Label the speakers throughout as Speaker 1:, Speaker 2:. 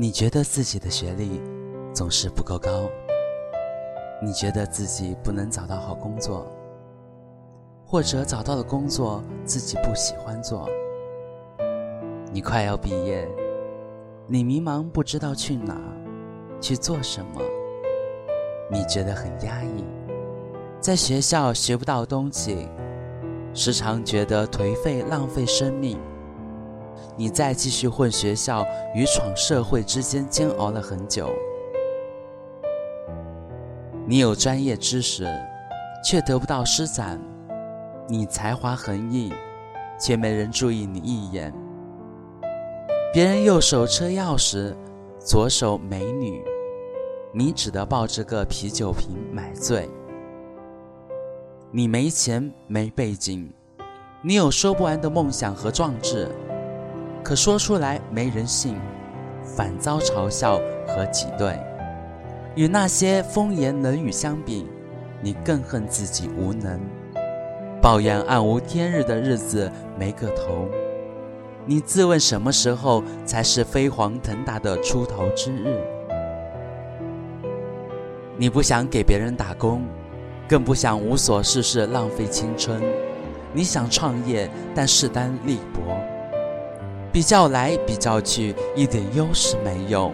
Speaker 1: 你觉得自己的学历总是不够高，你觉得自己不能找到好工作，或者找到了工作自己不喜欢做。你快要毕业，你迷茫不知道去哪，去做什么，你觉得很压抑，在学校学不到东西，时常觉得颓废浪费生命。你在继续混学校与闯社会之间煎熬了很久。你有专业知识，却得不到施展；你才华横溢，却没人注意你一眼。别人右手车钥匙，左手美女，你只得抱着个啤酒瓶买醉。你没钱没背景，你有说不完的梦想和壮志。可说出来没人信，反遭嘲笑和挤兑。与那些风言冷语相比，你更恨自己无能，抱怨暗无天日的日子没个头。你自问什么时候才是飞黄腾达的出头之日？你不想给别人打工，更不想无所事事浪费青春。你想创业，但势单力薄。比较来比较去，一点优势没有。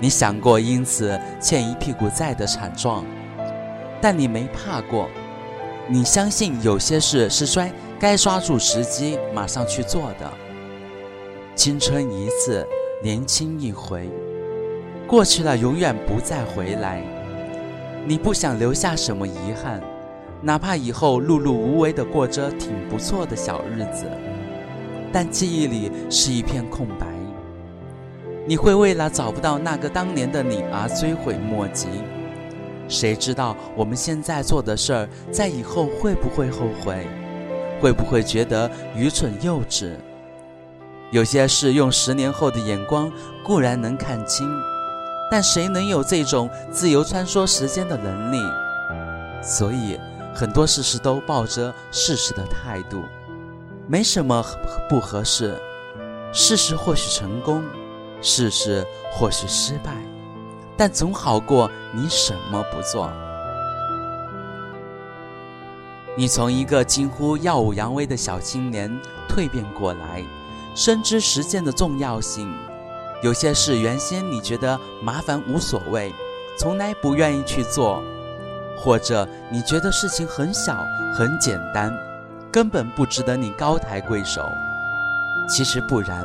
Speaker 1: 你想过因此欠一屁股债的惨状，但你没怕过。你相信有些事是该该抓住时机马上去做的。青春一次，年轻一回，过去了永远不再回来。你不想留下什么遗憾，哪怕以后碌碌无为的过着挺不错的小日子。但记忆里是一片空白，你会为了找不到那个当年的你而追悔莫及。谁知道我们现在做的事儿，在以后会不会后悔？会不会觉得愚蠢幼稚？有些事用十年后的眼光固然能看清，但谁能有这种自由穿梭时间的能力？所以很多事实都抱着试试的态度。没什么不合适，试试或许成功，试试或许失败，但总好过你什么不做。你从一个近乎耀武扬威的小青年蜕变过来，深知实践的重要性。有些事原先你觉得麻烦无所谓，从来不愿意去做，或者你觉得事情很小很简单。根本不值得你高抬贵手。其实不然，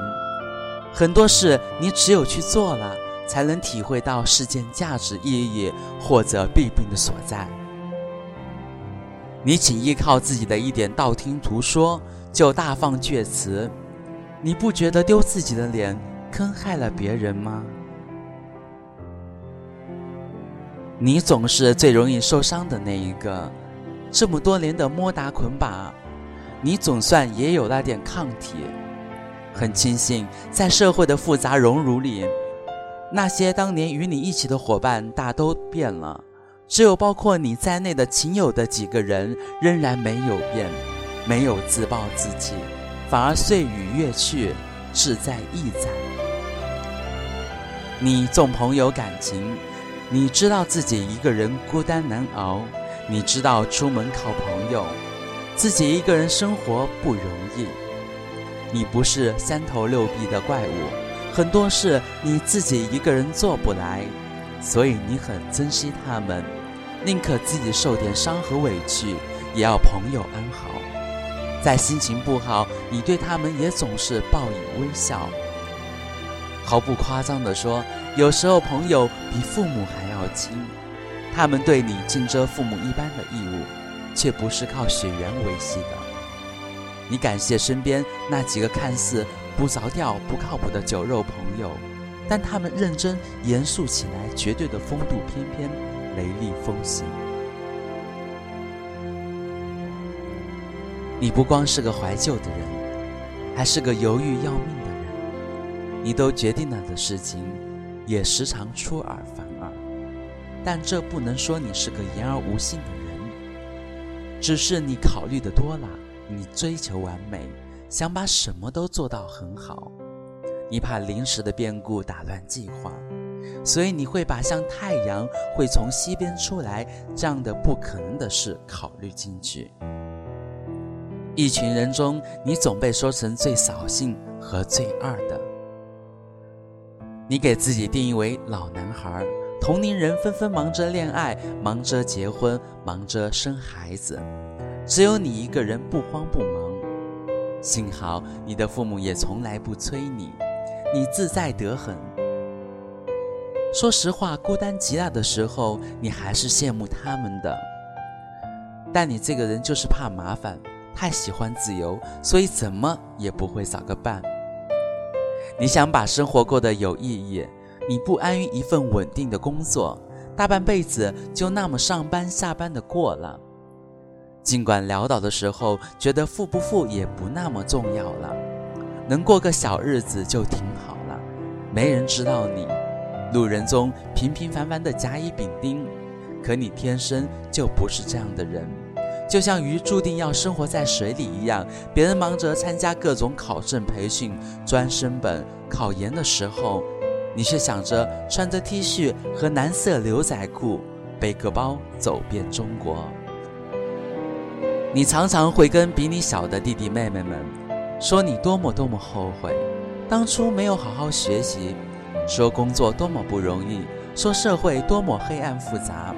Speaker 1: 很多事你只有去做了，才能体会到事件价值意义或者弊病的所在。你仅依靠自己的一点道听途说就大放厥词，你不觉得丢自己的脸，坑害了别人吗？你总是最容易受伤的那一个。这么多年的摸打捆绑。你总算也有那点抗体，很庆幸在社会的复杂荣辱里，那些当年与你一起的伙伴大都变了，只有包括你在内的仅有的几个人仍然没有变，没有自暴自弃，反而岁与月去，志在意在。你重朋友感情，你知道自己一个人孤单难熬，你知道出门靠朋友。自己一个人生活不容易，你不是三头六臂的怪物，很多事你自己一个人做不来，所以你很珍惜他们，宁可自己受点伤和委屈，也要朋友安好。在心情不好，你对他们也总是报以微笑。毫不夸张地说，有时候朋友比父母还要亲，他们对你尽着父母一般的义务。却不是靠血缘维系的。你感谢身边那几个看似不着调、不靠谱的酒肉朋友，但他们认真严肃起来，绝对的风度翩翩、雷厉风行。你不光是个怀旧的人，还是个犹豫要命的人。你都决定了的事情，也时常出尔反尔，但这不能说你是个言而无信的人。只是你考虑的多了，你追求完美，想把什么都做到很好。你怕临时的变故打乱计划，所以你会把像太阳会从西边出来这样的不可能的事考虑进去。一群人中，你总被说成最扫兴和最二的。你给自己定义为老男孩，同龄人纷纷忙着恋爱，忙着结婚，忙着生孩子，只有你一个人不慌不忙。幸好你的父母也从来不催你，你自在得很。说实话，孤单极了的时候，你还是羡慕他们的。但你这个人就是怕麻烦。太喜欢自由，所以怎么也不会找个伴。你想把生活过得有意义，你不安于一份稳定的工作，大半辈子就那么上班下班的过了。尽管潦倒的时候觉得富不富也不那么重要了，能过个小日子就挺好了。没人知道你，路人中平平凡凡的甲乙丙丁，可你天生就不是这样的人。就像鱼注定要生活在水里一样，别人忙着参加各种考证培训、专升本、考研的时候，你却想着穿着 T 恤和蓝色牛仔裤，背个包走遍中国。你常常会跟比你小的弟弟妹妹们说你多么多么后悔，当初没有好好学习，说工作多么不容易，说社会多么黑暗复杂。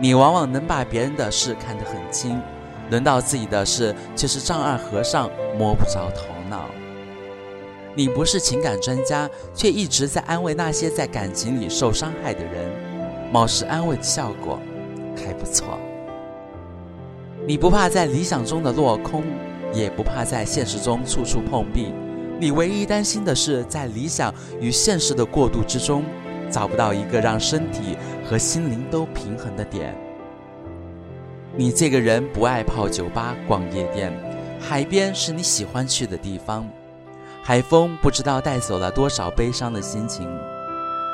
Speaker 1: 你往往能把别人的事看得很清，轮到自己的事却是丈二和尚摸不着头脑。你不是情感专家，却一直在安慰那些在感情里受伤害的人，貌似安慰的效果还不错。你不怕在理想中的落空，也不怕在现实中处处碰壁，你唯一担心的是在理想与现实的过渡之中。找不到一个让身体和心灵都平衡的点。你这个人不爱泡酒吧、逛夜店，海边是你喜欢去的地方。海风不知道带走了多少悲伤的心情。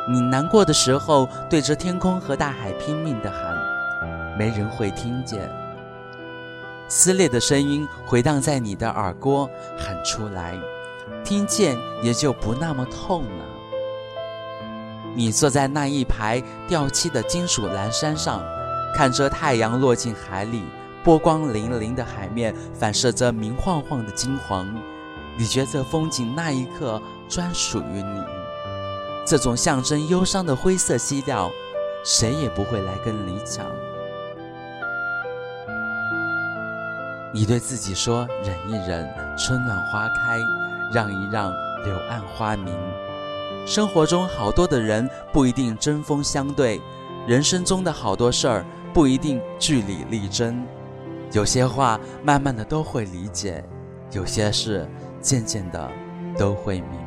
Speaker 1: 你难过的时候，对着天空和大海拼命的喊，没人会听见。撕裂的声音回荡在你的耳郭，喊出来，听见也就不那么痛了。你坐在那一排掉漆的金属蓝山上，看着太阳落进海里，波光粼粼的海面反射着明晃晃的金黄。你觉得风景那一刻专属于你，这种象征忧伤的灰色基调，谁也不会来跟你抢。你对自己说：忍一忍，春暖花开；让一让，柳暗花明。生活中好多的人不一定针锋相对，人生中的好多事儿不一定据理力争，有些话慢慢的都会理解，有些事渐渐的都会明。